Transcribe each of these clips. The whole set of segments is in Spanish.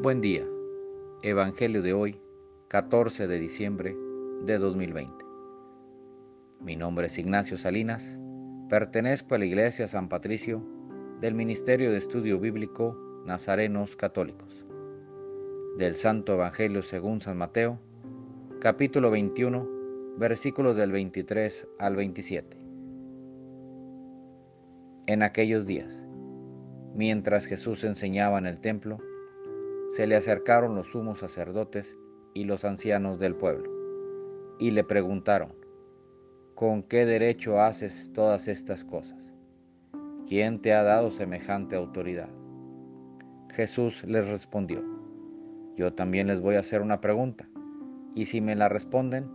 Buen día. Evangelio de hoy, 14 de diciembre de 2020. Mi nombre es Ignacio Salinas. Pertenezco a la Iglesia San Patricio del Ministerio de Estudio Bíblico Nazarenos Católicos. Del Santo Evangelio según San Mateo, capítulo 21, versículos del 23 al 27. En aquellos días, mientras Jesús enseñaba en el templo, se le acercaron los sumos sacerdotes y los ancianos del pueblo, y le preguntaron, ¿con qué derecho haces todas estas cosas? ¿Quién te ha dado semejante autoridad? Jesús les respondió, yo también les voy a hacer una pregunta, y si me la responden,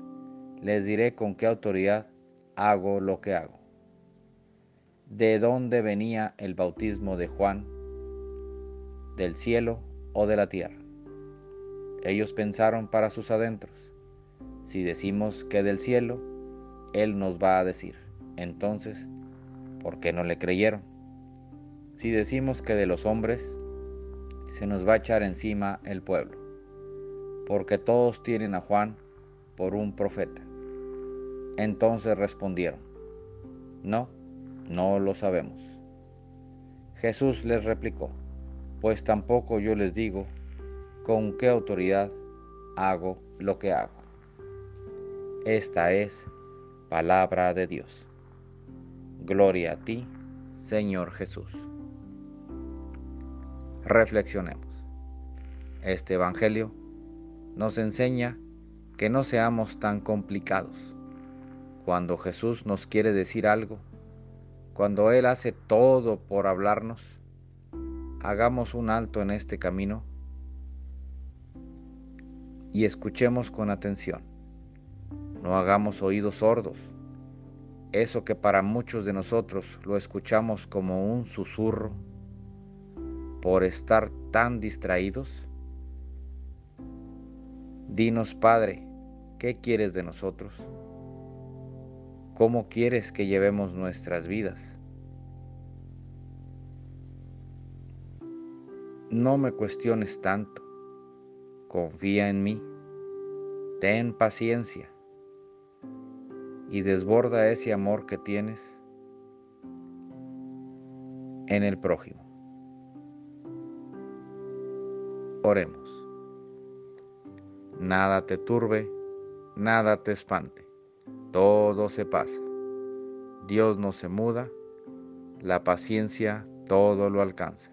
les diré con qué autoridad hago lo que hago. ¿De dónde venía el bautismo de Juan? ¿Del cielo o de la tierra. Ellos pensaron para sus adentros, si decimos que del cielo, Él nos va a decir, entonces, ¿por qué no le creyeron? Si decimos que de los hombres, se nos va a echar encima el pueblo, porque todos tienen a Juan por un profeta. Entonces respondieron, no, no lo sabemos. Jesús les replicó, pues tampoco yo les digo con qué autoridad hago lo que hago. Esta es palabra de Dios. Gloria a ti, Señor Jesús. Reflexionemos. Este Evangelio nos enseña que no seamos tan complicados. Cuando Jesús nos quiere decir algo, cuando Él hace todo por hablarnos, hagamos un alto en este camino y escuchemos con atención. No hagamos oídos sordos. Eso que para muchos de nosotros lo escuchamos como un susurro por estar tan distraídos. Dinos, Padre, ¿qué quieres de nosotros? ¿Cómo quieres que llevemos nuestras vidas? No me cuestiones tanto. Confía en mí. Ten paciencia. Y desborda ese amor que tienes en el prójimo. Oremos. Nada te turbe, nada te espante. Todo se pasa. Dios no se muda. La paciencia todo lo alcanza.